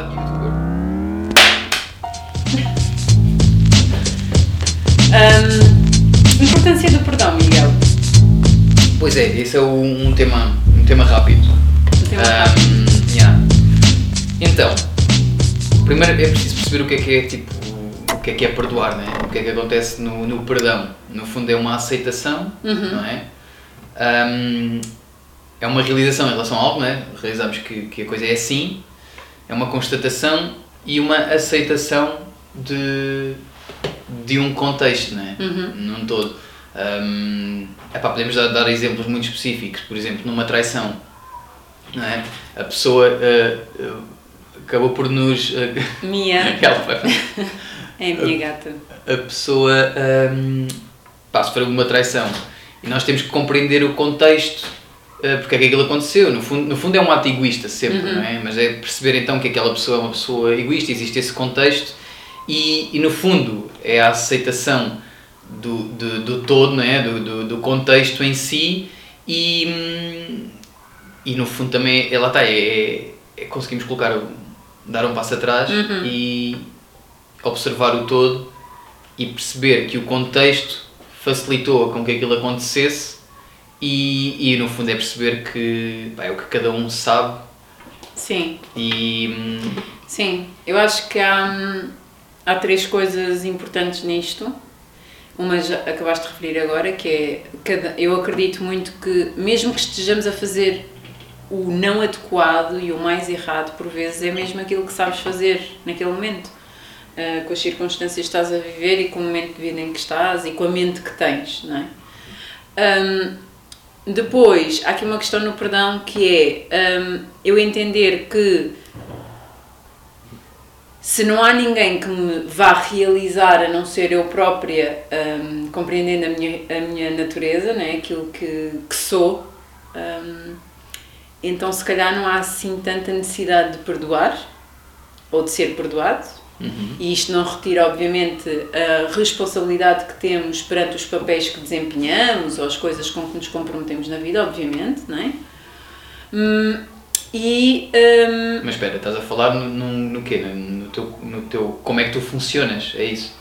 Youtuber? Hum, importância do perdão, Miguel. Pois é, esse é o- um tema, um tema rápido. Um tema rápido. Ahm, yeah. Então, primeiro é preciso perceber o que é que é tipo o que é que é perdoar, né? O que é que acontece no, no perdão. No fundo é uma aceitação, Uhum. não é? Ahm, é uma realização em relação a algo, né? Realizamos que, que a coisa é assim, é uma constatação e uma aceitação de, de um contexto, né? Uhum. Num todo. Ahm, epá, podemos dar, dar exemplos muito específicos, por exemplo, numa traição, não é? A pessoa ah, ah, acabou por nos. ah, Minha. É a minha gata. a pessoa hum, pá, sofreu uma traição e nós temos que compreender o contexto uh, porque é que aquilo aconteceu. No fundo, no fundo é um ato egoísta sempre, Uhum. não é? Mas é perceber então que aquela pessoa é uma pessoa egoísta, existe esse contexto e, e no fundo é a aceitação do, do, do todo, não é? Do, do, do contexto em si e, hum, e no fundo também, é, lá está, é, é, é conseguimos colocar, dar um passo atrás Uhum. e observar o todo e perceber que o contexto facilitou com que aquilo acontecesse e, e no fundo é perceber que pá, é o que cada um sabe Sim, e sim. Eu acho que há, hum, há três coisas importantes nisto. Uma já acabaste de referir agora, que é cada, eu acredito muito que mesmo que estejamos a fazer o não adequado e o mais errado por vezes é mesmo aquilo que sabes fazer naquele momento. Ah, com as circunstâncias que estás a viver e com o momento de vida em que estás e com a mente que tens, não é? Hum, depois, há aqui uma questão no perdão que é hum, eu entender que se não há ninguém que me vá realizar a não ser eu própria, hum, compreendendo a minha, a minha natureza, né? aquilo que, que sou, hum, então se calhar não há assim tanta necessidade de perdoar ou de ser perdoado. Uhum. E isto não retira, obviamente, a responsabilidade que temos perante os papéis que desempenhamos ou as coisas com que nos comprometemos na vida, obviamente, não é? Hum, e. hum, mas espera, estás a falar no, no, no quê? No, no teu, no teu, como é que tu funcionas, é isso?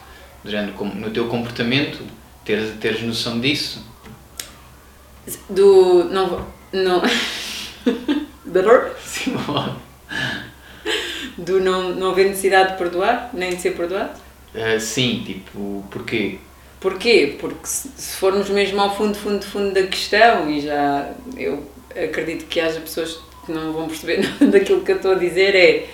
Género, como- no teu comportamento, teres, teres noção disso? do. Não. não Sim, do não, não haver necessidade de perdoar, nem de ser perdoado? Ah, sim, tipo, porquê? Porquê? Porque se se formos mesmo ao fundo, fundo, fundo da questão, e já eu acredito que haja pessoas que não vão perceber nada daquilo que eu estou a dizer, é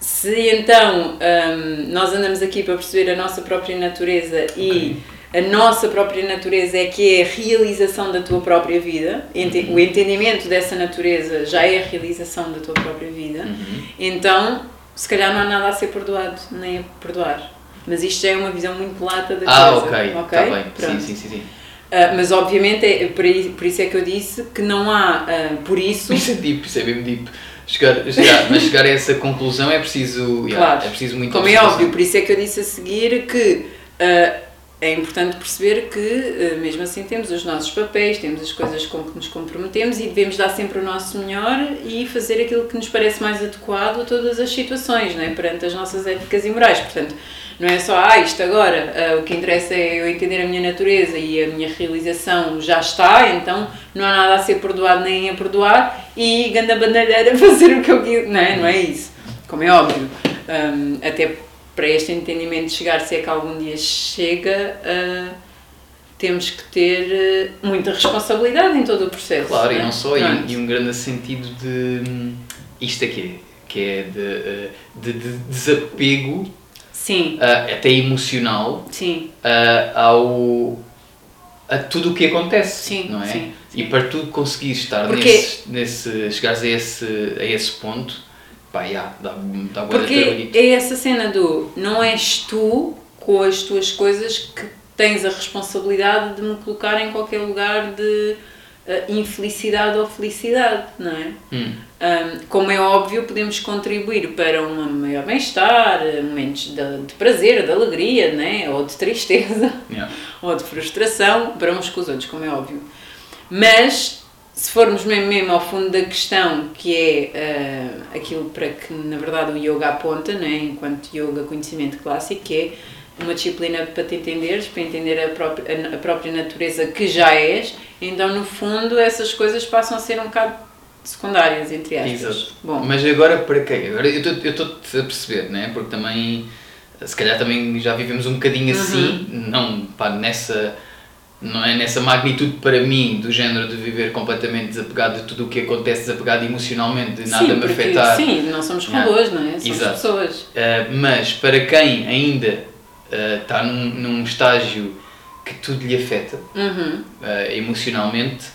se então hum, nós andamos aqui para perceber a nossa própria natureza e a nossa própria natureza é que é a realização da tua própria vida, ente- o entendimento dessa natureza já é a realização da tua própria vida, Uhum. então se calhar não há nada a ser perdoado, nem a perdoar. Mas isto é uma visão muito lata da Ah, coisa. ok, ok? está bem, Pronto. sim, sim, sim. sim. Ah, mas obviamente, é, por, isso é que eu disse que não há, ah, por isso, Isso é deep, isso é mesmo deep. Chegar, chegar, mas chegar a essa conclusão é preciso, yeah, Claro. é preciso muito como é óbvio, por isso é que eu disse a seguir que ah, é importante perceber que, ah, mesmo assim, temos os nossos papéis, temos as coisas com que nos comprometemos e devemos dar sempre o nosso melhor e fazer aquilo que nos parece mais adequado a todas as situações, não é? perante as nossas éticas e morais. Portanto, não é só, ah, isto agora, ah, o que interessa é eu entender a minha natureza e a minha realização já está, então não há nada a ser perdoado nem a perdoar e ganda bandalheira fazer o que eu quiser. Não é, não é isso. Como é óbvio. Hum, até para este entendimento chegar, se é que algum dia chega, ah, temos que ter ah, muita responsabilidade em todo o processo. Claro, e é? não só, e, e um grande sentido de hum, isto aqui, que é de, eh, de, de desapego, Sim, ah, até emocional, sim, ah, ao, a tudo o que acontece, Sim, não é? sim, E para tu conseguires estar Porque- nesse, nesse, chegares a esse, a esse ponto, pá, yeah, dá, dá Porque é essa cena do não és tu com as tuas coisas que tens a responsabilidade de me colocar em qualquer lugar de ah, infelicidade ou felicidade, não é? Hum, Um, como é óbvio, podemos contribuir para um maior bem-estar, eh, momentos de, de prazer, de alegria, né? ou de tristeza, yeah. ou de frustração, para uns com os outros, como é óbvio. Mas se formos mesmo, mesmo ao fundo da questão, que é uh, aquilo para que na verdade o yoga aponta, né, enquanto yoga conhecimento clássico, que é uma disciplina para te entenderes, para entender a própria, a própria natureza que já és, então no fundo essas coisas passam a ser um bocado secundárias, entre aspas. Exato. Bom. Mas agora para quem? Agora eu estou-te a perceber, né? porque também se calhar também já vivemos um bocadinho assim, uhum. não pá, nessa não é nessa magnitude para mim do género de viver completamente desapegado de tudo o que acontece, desapegado emocionalmente, de nada sim, me afetar. Sim, não somos robôs, não é? Somos Exato. pessoas. Uh, mas para quem ainda uh, está num, num estágio que tudo lhe afeta uhum. uh, emocionalmente,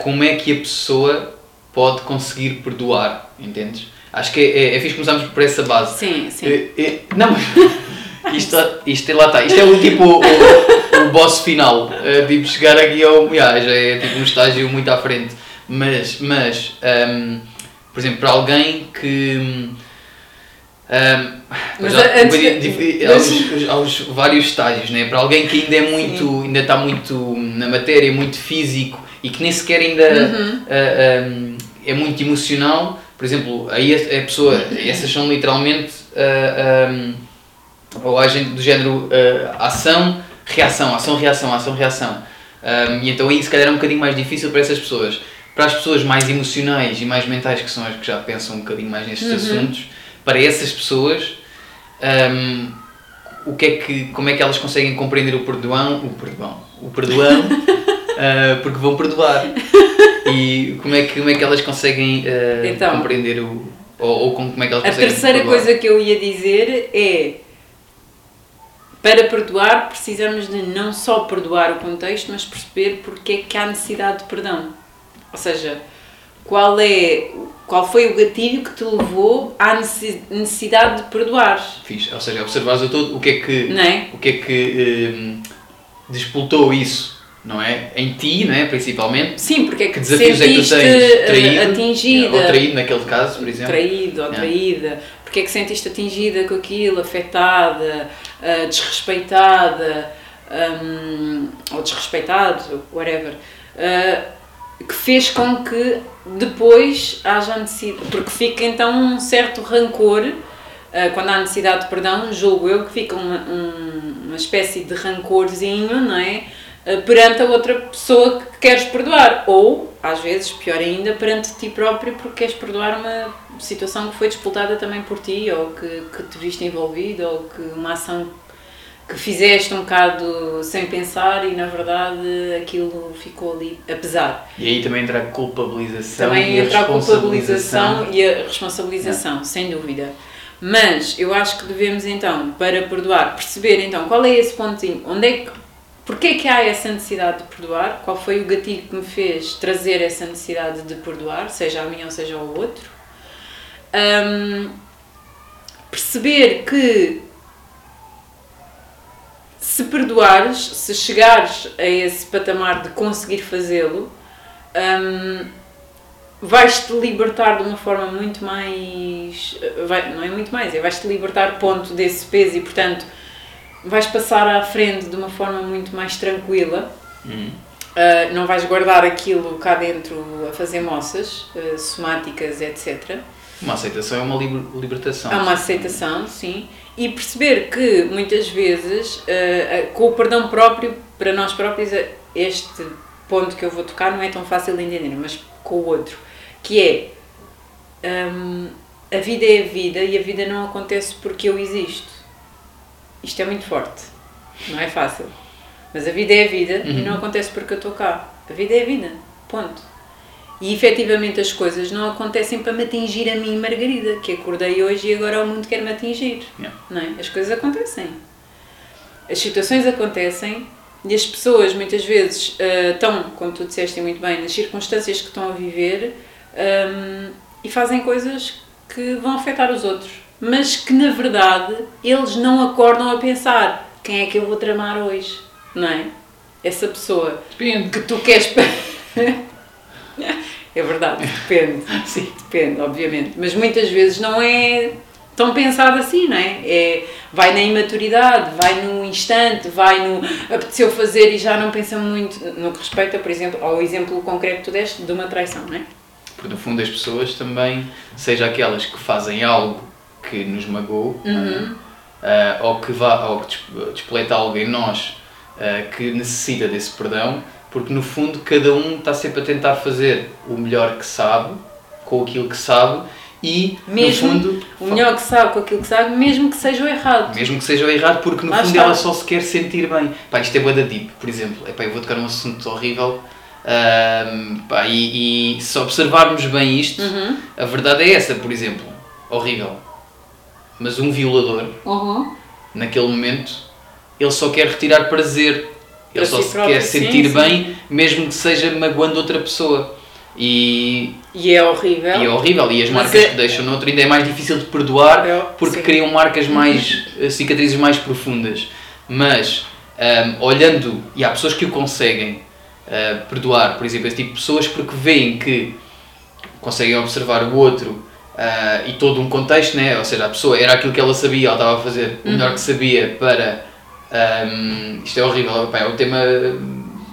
como é que a pessoa pode conseguir perdoar, entendes? Acho que é, é, é fixe começarmos por essa base. Sim, sim. não, mas isto, isto, lá está, isto é o tipo o, o boss final, uh, tipo chegar aqui ao. Yeah, já é tipo um estágio muito à frente. Mas, mas um, por exemplo, para alguém que. Um, mas já, antes, vários estágios, né? para alguém que ainda é muito, ainda está muito na matéria, muito físico e que nem sequer ainda uhum. uh, ah, um, é muito emocional, por exemplo, aí a, a pessoa, essas são literalmente uh, um, ou agem do género uh, ação, reação, ação, reação, ação, reação. Um, e então aí se calhar é um bocadinho mais difícil para essas pessoas. Para as pessoas mais emocionais e mais mentais, que são as que já pensam um bocadinho mais nestes uhum. assuntos, para essas pessoas, um, o que é que, como é que elas conseguem compreender o perdão, o perdão, o perdão, uh, porque vão perdoar. E como é que, como é que elas conseguem uh, então, compreender o, ou, ou, como é que elas conseguem A terceira perdoar? coisa que eu ia dizer é para perdoar, precisamos de não só perdoar o contexto, mas perceber porque é que há necessidade de perdão. Ou seja, qual é qual foi o gatilho que te levou à necessidade de perdoar. Fiz, ou seja, observares o todo o que é que, é? O que, é que um, despoltou isso, não é? Em ti, não é? Principalmente. Sim, porque é que, que desafios é que tu tens eh, traído, atingida, ou traído naquele caso, por exemplo. Traído ou traída. Porque é que sentiste atingida com aquilo, afetada, uh, desrespeitada, um, ou desrespeitado, whatever, uh, que fez com que depois haja necessidade, porque fica então um certo rancor, uh, quando há necessidade de perdão, julgo eu que fica uma, um, uma espécie de rancorzinho, não é? Perante a outra pessoa que queres perdoar, ou, às vezes, pior ainda, perante ti próprio porque queres perdoar uma situação que foi disputada também por ti, ou que, que te viste envolvido, ou que uma ação que fizeste um bocado sem pensar e na verdade aquilo ficou ali a pesar. E aí também entra a culpabilização também e a entra a culpabilização e a responsabilização, sem dúvida. Mas eu acho que devemos então, para perdoar, perceber então qual é esse pontinho, onde é que, porque é que há essa necessidade de perdoar, qual foi o gatilho que me fez trazer essa necessidade de perdoar, seja a mim ou seja ao outro. Um, perceber que se perdoares, se chegares a esse patamar de conseguir fazê-lo, um, vais-te libertar de uma forma muito mais. Vai, não é muito mais, é vais-te libertar ponto desse peso e, portanto, vais passar à frente de uma forma muito mais tranquila. Uh, não vais guardar aquilo cá dentro a fazer moças uh, somáticas, etc. Uma aceitação é uma libertação. É uma aceitação, sim e perceber que muitas vezes, uh, com o perdão próprio, para nós próprios, este ponto que eu vou tocar não é tão fácil de entender, mas com o outro, que é um, a vida é a vida e a vida não acontece porque eu existo. Isto é muito forte, não é fácil. Mas a vida é a vida uhum. e não acontece porque eu estou cá. A vida é a vida, ponto. E efetivamente as coisas não acontecem para me atingir a mim, Margarida, que acordei hoje e agora o mundo quer me atingir. Yeah. Não é? As coisas acontecem. As situações acontecem e as pessoas muitas vezes uh, estão, como tu disseste muito bem, nas circunstâncias que estão a viver um, ehm, e fazem coisas que vão afetar os outros. Mas que na verdade eles não acordam a pensar quem é que eu vou tramar hoje, não é? Essa pessoa Depende. que tu queres. É verdade, depende. Sim. Depende, obviamente. Mas muitas vezes não é tão pensado assim, não é? é? Vai na imaturidade, vai no instante, vai no apeteceu fazer e já não pensa muito no que respeita, por exemplo, ao exemplo concreto que tu deste de uma traição, não é? Porque no fundo as pessoas também, seja aquelas que fazem algo que nos magoou, uhum. uh, ou que vá, ou que despoleta algo em nós uh, que necessita desse perdão, porque no fundo cada um está sempre a tentar fazer o melhor que sabe, com aquilo que sabe, e mesmo no fundo o melhor que sabe com aquilo que sabe, mesmo que seja o errado. Mesmo que seja o errado, porque no Lá fundo está. ela só se quer sentir bem. Pá, isto é boa da deep, por exemplo. Epá, eu vou tocar um assunto horrível. Um, pá, e, e, se observarmos bem isto, uhum. a verdade é essa, por exemplo, horrível. Mas um violador, uhum. naquele momento, ele só quer retirar prazer. Ele só si se próprio. quer sentir sim, bem, mesmo que seja magoando outra pessoa. E, e é horrível. E é horrível. E as marcas é... que deixam no outro ainda é mais difícil de perdoar é, porque sim. criam marcas mais. Eh, cicatrizes mais profundas. Mas, um, olhando. E há pessoas que o conseguem uh, perdoar, por exemplo, esse tipo de pessoas, porque veem que conseguem observar o outro uh, e todo um contexto, né? ou seja, a pessoa era aquilo que ela sabia, ela estava a fazer o melhor uhum. que sabia para. Um, isto é horrível, é um tema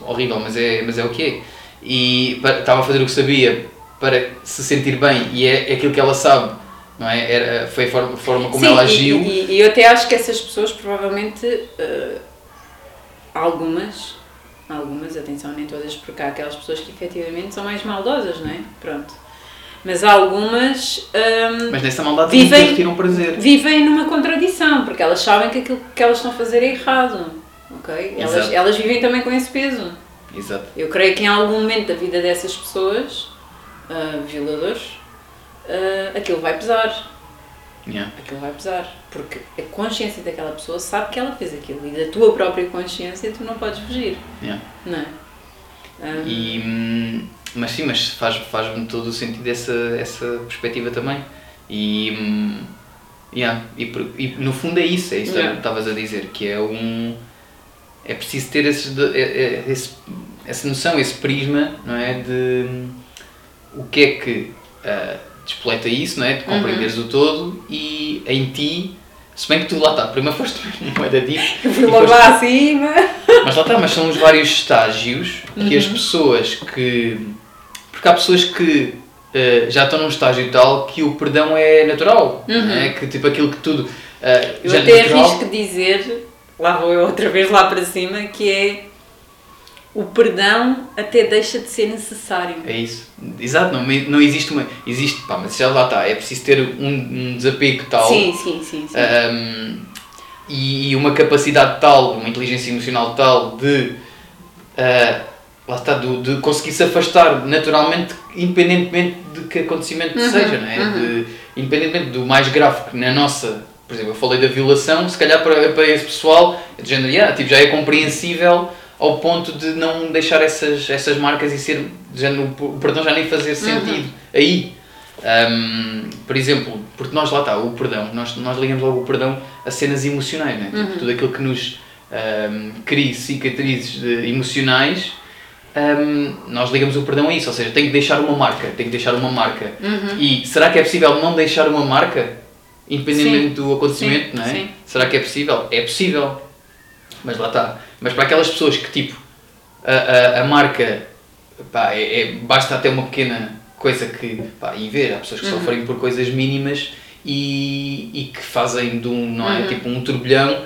horrível, mas é, mas é o que é e estava a fazer o que sabia para se sentir bem e é, é aquilo que ela sabe não é? Era, foi a forma, forma como Sim, ela agiu. E, e, eu até acho que essas pessoas provavelmente uh, algumas, algumas, atenção, nem todas, porque há aquelas pessoas que efetivamente são mais maldosas, não é? Pronto. Mas algumas. Um, Mas nessa maldade vivem, retiram prazer. Vivem numa contradição, porque elas sabem que aquilo que elas estão a fazer é errado. Ok? Elas, elas vivem também com esse peso. Exato. Eu creio que em algum momento da vida dessas pessoas, uh, violadores, uh, aquilo vai pesar. Yeah. Aquilo vai pesar. Porque a consciência daquela pessoa sabe que ela fez aquilo e da tua própria consciência tu não podes fugir. Yeah. Não é? Um, e, hum, mas sim, mas faz, faz-me todo o sentido essa, essa perspectiva também. E, hum, yeah, e, e no fundo é isso, é isso yeah. que estavas a dizer, que é um é preciso ter esses, é, é, esse, essa noção, esse prisma, não é? De hum, o que é que uh, despleta isso, não é? De compreenderes uhum. o todo e em ti, se bem que tu lá está, primeiro foste uma da ti. Eu fui logo lá acima. Mas lá está, mas são os vários estágios uhum. que as uhum. pessoas que. Porque há pessoas que uh, já estão num estágio tal que o perdão é natural, uhum. é? Que tipo aquilo que tudo. Uh, eu até arrisco dizer lá vou eu outra vez lá para cima, que é o perdão até deixa de ser necessário. É isso. Exato, não, não existe uma. Existe, pá, mas já lá está. É preciso ter um, um desapego tal. Sim, sim, sim. sim. Um, e uma capacidade tal, uma inteligência emocional tal de. Uh, lá está, de, de conseguir se afastar naturalmente, independentemente de que acontecimento uhum, seja, não é? Uhum. De, independentemente do mais grave que na nossa por exemplo, eu falei da violação, se calhar para, para esse pessoal, é de género, yeah, tipo, já é compreensível ao ponto de não deixar essas, essas marcas e ser, de género, o perdão já nem fazer uhum. sentido. Uhum. Aí, um, por exemplo, porque nós lá está, o perdão, nós, nós ligamos logo o perdão a cenas emocionais, né? Tipo, uhum. tudo aquilo que nos um, cria cicatrizes emocionais, um, nós ligamos o perdão a isso, ou seja, tem que deixar uma marca, tem que deixar uma marca. Uhum. E será que é possível não deixar uma marca? independentemente sim, do acontecimento, sim, não é? Sim. Será que é possível? É possível. Mas lá está. Mas para aquelas pessoas que, tipo, a, a, a marca, pá, é, é, basta até uma pequena coisa que, pá, e ver, há pessoas que uhum. sofrem por coisas mínimas e, e que fazem de um, não é? Uhum. Tipo, um turbilhão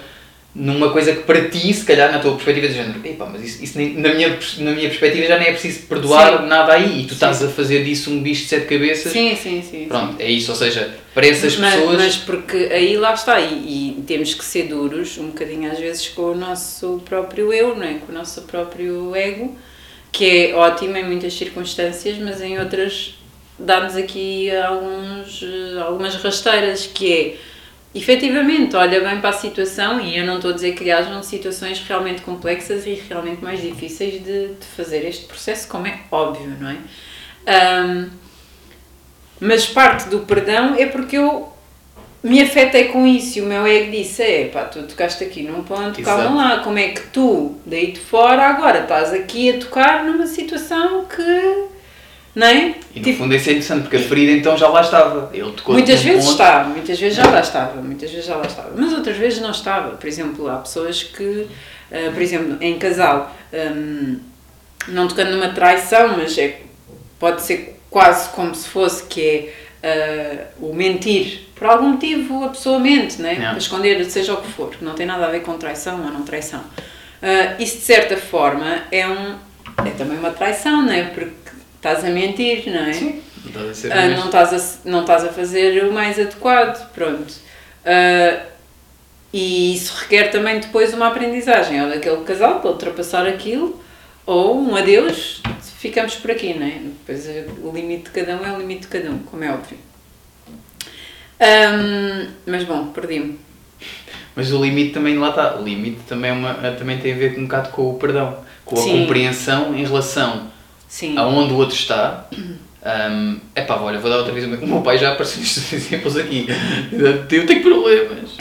numa coisa que para ti, se calhar na tua perspectiva de género, Epá, mas isso, isso nem, na, minha, na minha perspectiva já nem é preciso perdoar sim. nada aí e tu sim. estás a fazer disso um bicho de sete cabeças. Sim, sim, sim. Pronto, sim. é isso, ou seja, para essas mas, pessoas. Mas porque aí lá está, e, e, temos que ser duros um bocadinho às vezes com o nosso próprio eu, não é? com o nosso próprio ego, que é ótimo em muitas circunstâncias, mas em outras dá-nos aqui alguns, algumas rasteiras, que é efetivamente olha bem para a situação e eu não estou a dizer que hajam situações realmente complexas e realmente mais difíceis de, de fazer este processo, como é óbvio, não é? Um, mas parte do perdão é porque eu me afetei com isso e o meu ego disse: é pá, tu tocaste aqui num ponto, calma lá, como é que tu, daí de fora, agora estás aqui a tocar numa situação que Não é? E no fundo isso é interessante, porque a ferida então já lá estava. Ele tocou Muitas vezes ponto- está, muitas vezes já lá estava, muitas vezes já lá estava, mas outras vezes não estava. Por exemplo, há pessoas que, ah, por exemplo, em casal, hum, não tocando numa traição, mas é, pode ser quase como se fosse que é ah, o mentir. Por algum motivo a pessoa mente, né? Para esconder seja o que for, que não tem nada a ver com traição ou não traição. Ah, isso de certa forma é, um, é também uma traição, não é? Porque estás a mentir, não é? Sim, não estás a Ah, não, estás a, não estás a fazer o mais adequado, pronto. Ah, e isso requer também depois uma aprendizagem, ou daquele casal para ultrapassar aquilo, ou um adeus, ficamos por aqui, não é? Depois eh, o limite de cada um é o limite de cada um, como é óbvio. Ahm, mas bom, perdi-me. Mas o limite também lá está. O limite também, é uma, também tem a ver com um bocado com o perdão, com a Sim. compreensão em relação Sim. aonde o outro está. Um, epá, olha, vou dar outra vez o meu. O meu pai já apareceu nestes exemplos aqui. Eu tenho problemas.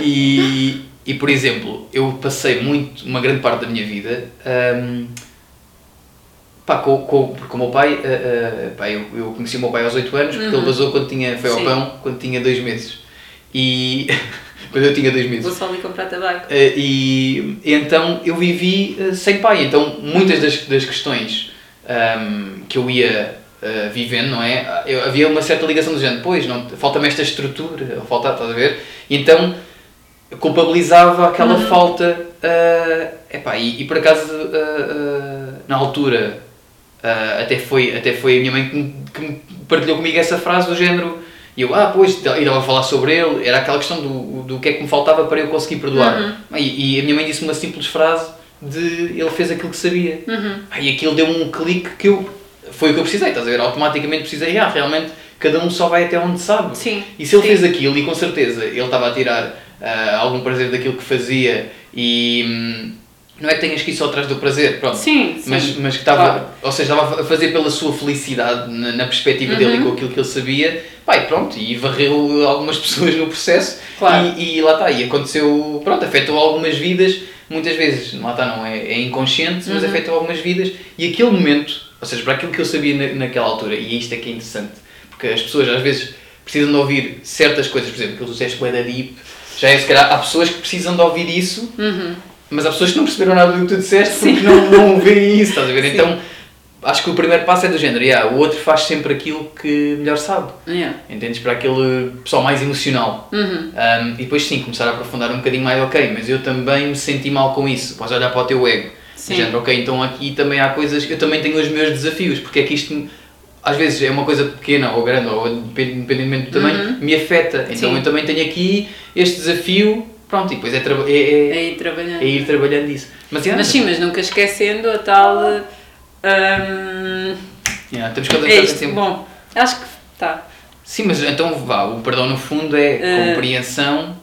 e, e, por exemplo, eu passei muito, uma grande parte da minha vida. Um, pá, com, com, porque o meu pai, uh, uh, pá, eu, eu conheci o meu pai aos 8 anos, porque Uhum. ele vazou quando tinha, foi ao Sim. pão, quando tinha 2 meses. E. quando eu tinha 2 meses. Vou só ali comprar tabaco. Eh, e então eu vivi eh, sem pai. Então muitas das, das questões ahm, que eu ia eh, vivendo, não é? Eu, havia uma certa ligação do género, pois, falta-me esta estrutura, falta, estás a ver? E então culpabilizava aquela Uhum. falta. ah, epá, e, e por acaso, ah, ah, na altura, até, foi, até foi a minha mãe que me, que me partilhou comigo essa frase do género. E eu, ah, pois, e estava a falar sobre ele, era aquela questão do, do que é que me faltava para eu conseguir perdoar. Uhum. E, e a minha mãe disse uma simples frase de ele fez aquilo que sabia. Uhum. E aquilo deu-me um clique que eu. Foi o que eu precisei, estás a ver? Automaticamente precisei, ah, realmente cada um só vai até onde sabe. Sim. E se ele Sim. fez aquilo e com certeza ele estava a tirar ah, algum prazer daquilo que fazia e. não é que tenhas que ir só atrás do prazer, pronto. Sim, sim. Mas, mas que estava, Claro. ou seja, estava a fazer pela sua felicidade na, na perspectiva dele e Uhum. com aquilo que ele sabia, e pronto, e varreu algumas pessoas no processo Claro. e, e lá está, e aconteceu, pronto, afetou algumas vidas, muitas vezes, lá está, não é, é inconsciente, mas Uhum. afetou algumas vidas e aquele momento, ou seja, para aquilo que eu sabia na, naquela altura, e isto é que é interessante, porque as pessoas às vezes precisam de ouvir certas coisas, por exemplo, que tu disseste da deep, já é se calhar, há pessoas que precisam de ouvir isso Uhum. Mas há pessoas que não perceberam nada do que tu disseste porque não, não veem isso, estás a ver? Sim. Então acho que o primeiro passo é do género, yeah, o outro faz sempre aquilo que melhor sabe, Yeah. entendes? Para aquele pessoal mais emocional. Uhum. Um, e depois sim, começar a aprofundar um bocadinho mais, ok, mas eu também me senti mal com isso. Podes olhar para o teu ego. Sim. Género, ok, então aqui também há coisas, eu também tenho os meus desafios, porque é que isto me- às vezes é uma coisa pequena ou grande, ou depend- independentemente do tamanho, Uhum. me afeta. Então Sim. eu também tenho aqui este desafio, pronto, e depois é, é, é, É ir trabalhando. é ir trabalhando isso. Mas, Mas sim, mas nunca esquecendo a tal. hum, yeah, temos que é sempre. Bom, acho que tá. Sim, mas então vá, o perdão no fundo é Eh. compreensão,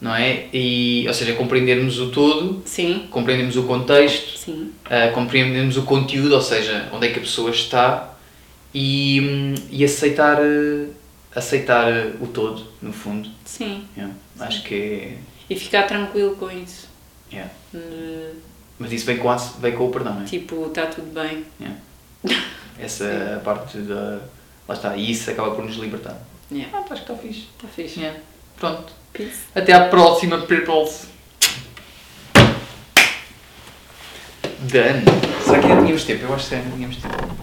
não é? E, ou seja, compreendermos o todo, Sim, compreendermos o contexto, sim. uh, compreendermos o conteúdo, ou seja, onde é que a pessoa está e, hum, e aceitar, uh, aceitar uh, o todo, no fundo. Sim. Yeah. Acho que é. E ficar tranquilo com isso. yeah. Eh, Mas isso vem com, a, vem com o perdão, não é? Tipo, está tudo bem. Yeah. Essa parte da. Lá está, e isso acaba por nos libertar. Yeah. Ah, pá, acho que está fixe. Está fixe. Yeah. Pronto. Peace. Até à próxima, peoples. Done. Será que ainda tínhamos tempo? Eu acho que ainda tínhamos tempo.